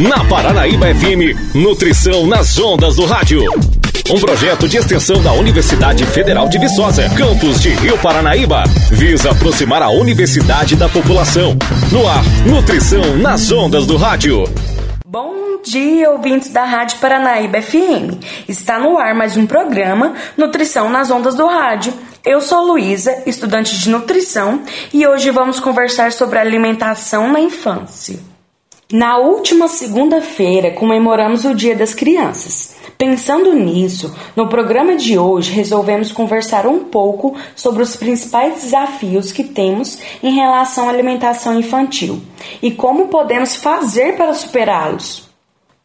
Na Paranaíba FM, Nutrição nas Ondas do Rádio. Um projeto de extensão da Universidade Federal de Viçosa, campus de Rio Paranaíba, visa aproximar a universidade da população. No ar, Nutrição nas Ondas do Rádio. Bom dia, ouvintes da Rádio Paranaíba FM. Está no ar mais um programa Nutrição nas Ondas do Rádio. Eu sou Luísa, estudante de nutrição, e hoje vamos conversar sobre alimentação na infância. Na última segunda-feira comemoramos o Dia das Crianças. Pensando nisso, no programa de hoje resolvemos conversar um pouco sobre os principais desafios que temos em relação à alimentação infantil e como podemos fazer para superá-los.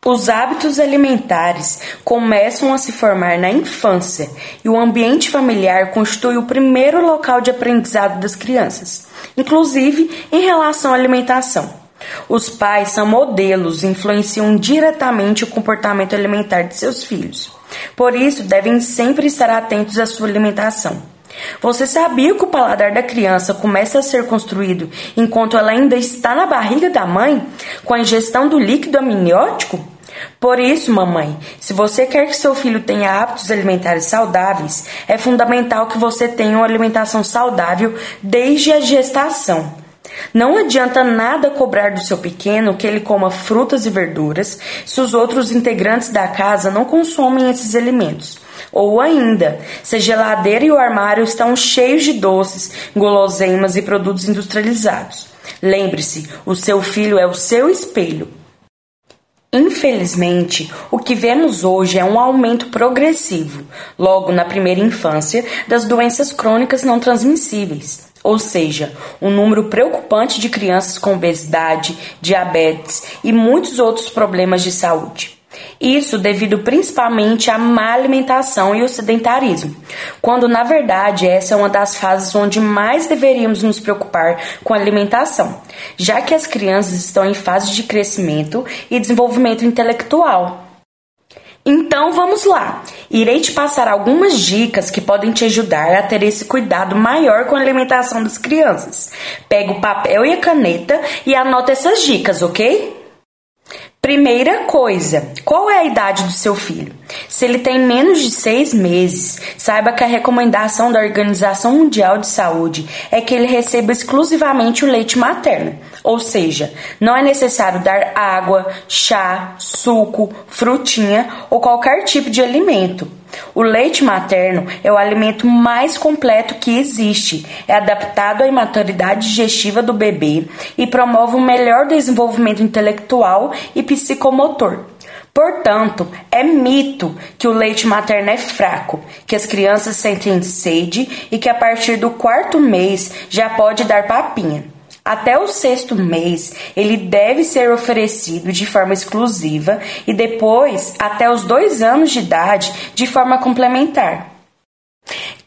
Os hábitos alimentares começam a se formar na infância e o ambiente familiar constitui o primeiro local de aprendizado das crianças, inclusive em relação à alimentação. Os pais são modelos e influenciam diretamente o comportamento alimentar de seus filhos. Por isso, devem sempre estar atentos à sua alimentação. Você sabia que o paladar da criança começa a ser construído enquanto ela ainda está na barriga da mãe, com a ingestão do líquido amniótico? Por isso, mamãe, se você quer que seu filho tenha hábitos alimentares saudáveis, é fundamental que você tenha uma alimentação saudável desde a gestação. Não adianta nada cobrar do seu pequeno que ele coma frutas e verduras se os outros integrantes da casa não consomem esses alimentos. Ou ainda, se a geladeira e o armário estão cheios de doces, guloseimas e produtos industrializados. Lembre-se, o seu filho é o seu espelho. Infelizmente, o que vemos hoje é um aumento progressivo, logo na primeira infância, das doenças crônicas não transmissíveis ou seja, um número preocupante de crianças com obesidade, diabetes e muitos outros problemas de saúde. Isso devido principalmente à má alimentação e o sedentarismo, quando na verdade essa é uma das fases onde mais deveríamos nos preocupar com a alimentação, já que as crianças estão em fase de crescimento e desenvolvimento intelectual. Então vamos lá. Irei te passar algumas dicas que podem te ajudar a ter esse cuidado maior com a alimentação das crianças. Pega o papel e a caneta e anota essas dicas, ok? Primeira coisa, qual é a idade do seu filho? Se ele tem menos de seis meses, saiba que a recomendação da Organização Mundial de Saúde é que ele receba exclusivamente o leite materno, ou seja, não é necessário dar água, chá, suco, frutinha ou qualquer tipo de alimento. O leite materno é o alimento mais completo que existe, é adaptado à imaturidade digestiva do bebê e promove um melhor desenvolvimento intelectual e psicomotor. Portanto, é mito que o leite materno é fraco, que as crianças sentem sede e que a partir do quarto mês já pode dar papinha. Até o sexto mês, ele deve ser oferecido de forma exclusiva e depois, até os dois anos de idade, de forma complementar.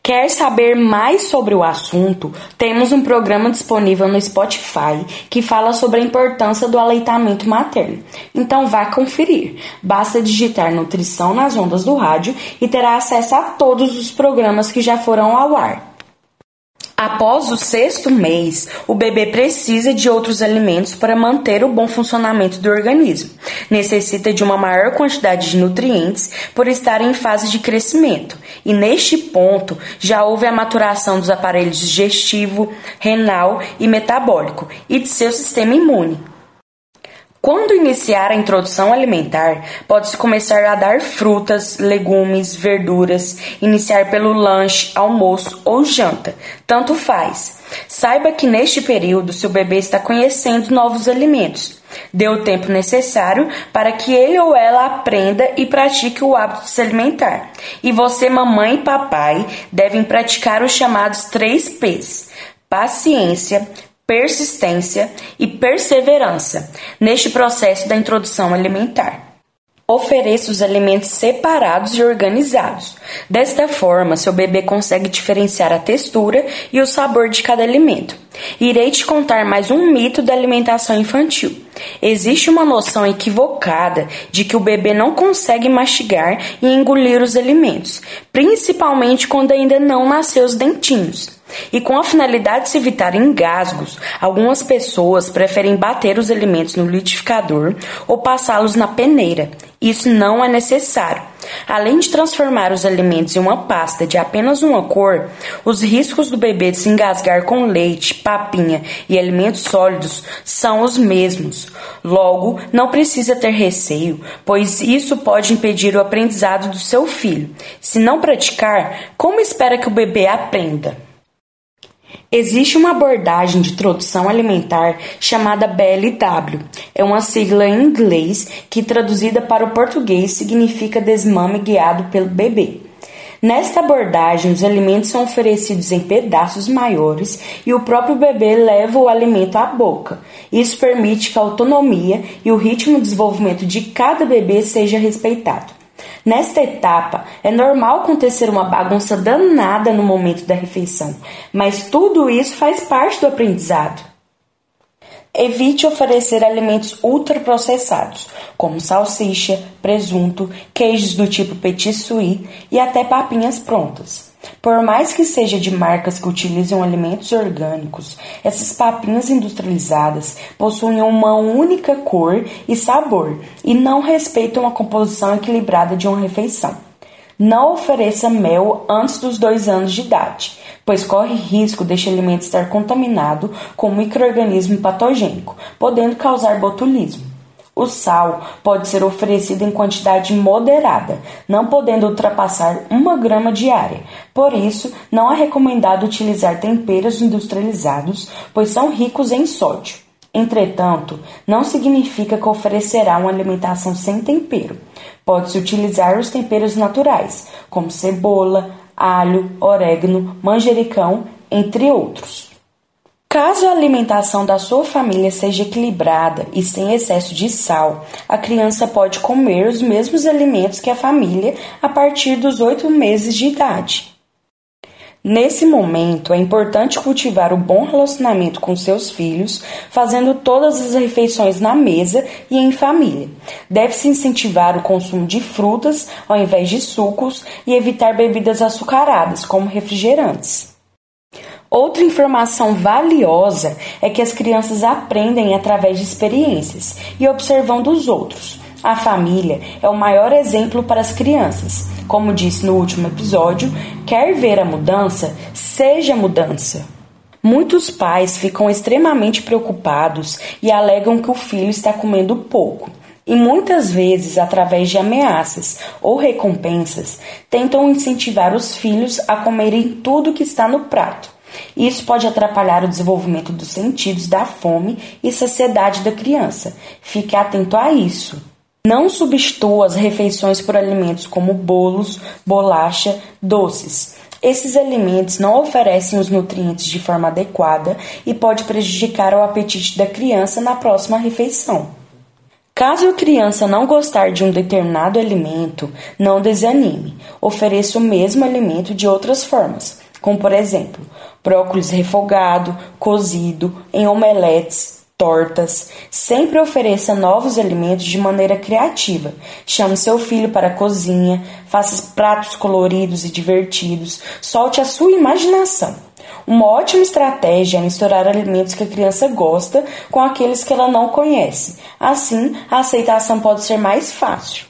Quer saber mais sobre o assunto? Temos um programa disponível no Spotify que fala sobre a importância do aleitamento materno. Então vá conferir. Basta digitar Nutrição nas ondas do rádio e terá acesso a todos os programas que já foram ao ar. Após o sexto mês, o bebê precisa de outros alimentos para manter o bom funcionamento do organismo. Necessita de uma maior quantidade de nutrientes por estar em fase de crescimento. E neste ponto já houve a maturação dos aparelhos digestivo, renal e metabólico e de seu sistema imune. Quando iniciar a introdução alimentar, pode-se começar a dar frutas, legumes, verduras, iniciar pelo lanche, almoço ou janta, tanto faz. Saiba que neste período seu bebê está conhecendo novos alimentos. Dê o tempo necessário para que ele ou ela aprenda e pratique o hábito de se alimentar. E você, mamãe e papai, devem praticar os chamados 3 P's: paciência, persistência e perseverança neste processo da introdução alimentar. Ofereça os alimentos separados e organizados. Desta forma, seu bebê consegue diferenciar a textura e o sabor de cada alimento. Irei te contar mais um mito da alimentação infantil. Existe uma noção equivocada de que o bebê não consegue mastigar e engolir os alimentos, principalmente quando ainda não nasceu os dentinhos. E com a finalidade de se evitar engasgos, algumas pessoas preferem bater os alimentos no liquidificador ou passá-los na peneira. Isso não é necessário. Além de transformar os alimentos em uma pasta de apenas uma cor, os riscos do bebê de se engasgar com leite, papinha e alimentos sólidos são os mesmos. Logo, não precisa ter receio, pois isso pode impedir o aprendizado do seu filho. Se não praticar, como espera que o bebê aprenda? Existe uma abordagem de introdução alimentar chamada BLW. É uma sigla em inglês que, traduzida para o português, significa desmame guiado pelo bebê. Nesta abordagem, os alimentos são oferecidos em pedaços maiores e o próprio bebê leva o alimento à boca. Isso permite que a autonomia e o ritmo de desenvolvimento de cada bebê seja respeitado. Nesta etapa, é normal acontecer uma bagunça danada no momento da refeição, mas tudo isso faz parte do aprendizado. Evite oferecer alimentos ultraprocessados, como salsicha, presunto, queijos do tipo petit suisse e até papinhas prontas. Por mais que seja de marcas que utilizam alimentos orgânicos, essas papinhas industrializadas possuem uma única cor e sabor e não respeitam a composição equilibrada de uma refeição. Não ofereça mel antes dos dois anos de idade, pois corre risco deste alimento estar contaminado com um microorganismo patogênico, podendo causar botulismo. O sal pode ser oferecido em quantidade moderada, não podendo ultrapassar uma grama diária. Por isso, não é recomendado utilizar temperos industrializados, pois são ricos em sódio. Entretanto, não significa que oferecerá uma alimentação sem tempero. Pode-se utilizar os temperos naturais, como cebola, alho, orégano, manjericão, entre outros. Caso a alimentação da sua família seja equilibrada e sem excesso de sal, a criança pode comer os mesmos alimentos que a família a partir dos oito meses de idade. Nesse momento, é importante cultivar o bom relacionamento com seus filhos, fazendo todas as refeições na mesa e em família. Deve-se incentivar o consumo de frutas ao invés de sucos e evitar bebidas açucaradas, como refrigerantes. Outra informação valiosa é que as crianças aprendem através de experiências e observando os outros. A família é o maior exemplo para as crianças. Como disse no último episódio, quer ver a mudança? Seja mudança. Muitos pais ficam extremamente preocupados e alegam que o filho está comendo pouco. E muitas vezes, através de ameaças ou recompensas, tentam incentivar os filhos a comerem tudo que está no prato. Isso pode atrapalhar o desenvolvimento dos sentidos da fome e saciedade da criança. Fique atento a isso. Não substitua as refeições por alimentos como bolos, bolacha, doces. Esses alimentos não oferecem os nutrientes de forma adequada e pode prejudicar o apetite da criança na próxima refeição. Caso a criança não gostar de um determinado alimento, não desanime. Ofereça o mesmo alimento de outras formas como por exemplo, brócolis refogado, cozido, em omeletes, tortas. Sempre ofereça novos alimentos de maneira criativa. Chame seu filho para a cozinha, faça pratos coloridos e divertidos, solte a sua imaginação. Uma ótima estratégia é misturar alimentos que a criança gosta com aqueles que ela não conhece. Assim, a aceitação pode ser mais fácil.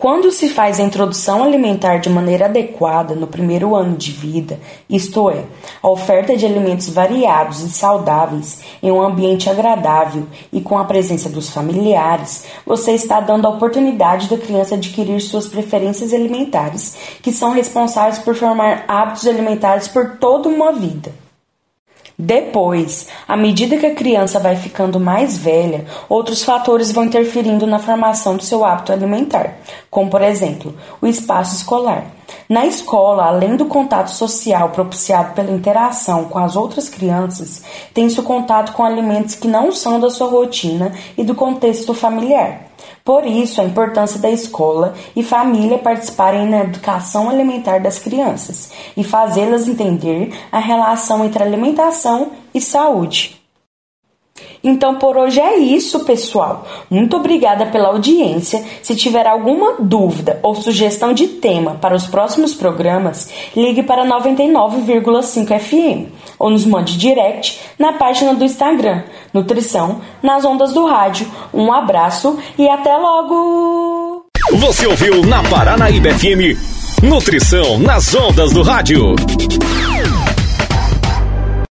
Quando se faz a introdução alimentar de maneira adequada no primeiro ano de vida, isto é, a oferta de alimentos variados e saudáveis em um ambiente agradável e com a presença dos familiares, você está dando a oportunidade da criança adquirir suas preferências alimentares, que são responsáveis por formar hábitos alimentares por toda uma vida. Depois, à medida que a criança vai ficando mais velha, outros fatores vão interferindo na formação do seu hábito alimentar, como por exemplo, o espaço escolar. Na escola, além do contato social propiciado pela interação com as outras crianças, tem-se o contato com alimentos que não são da sua rotina e do contexto familiar. Por isso, a importância da escola e família participarem na educação alimentar das crianças e fazê-las entender a relação entre alimentação e saúde. Então por hoje é isso, pessoal. Muito obrigada pela audiência. Se tiver alguma dúvida ou sugestão de tema para os próximos programas, ligue para 99,5 FM ou nos mande direct na página do Instagram Nutrição nas ondas do rádio. Um abraço e até logo. Você ouviu na Paranaíba FM Nutrição nas ondas do rádio.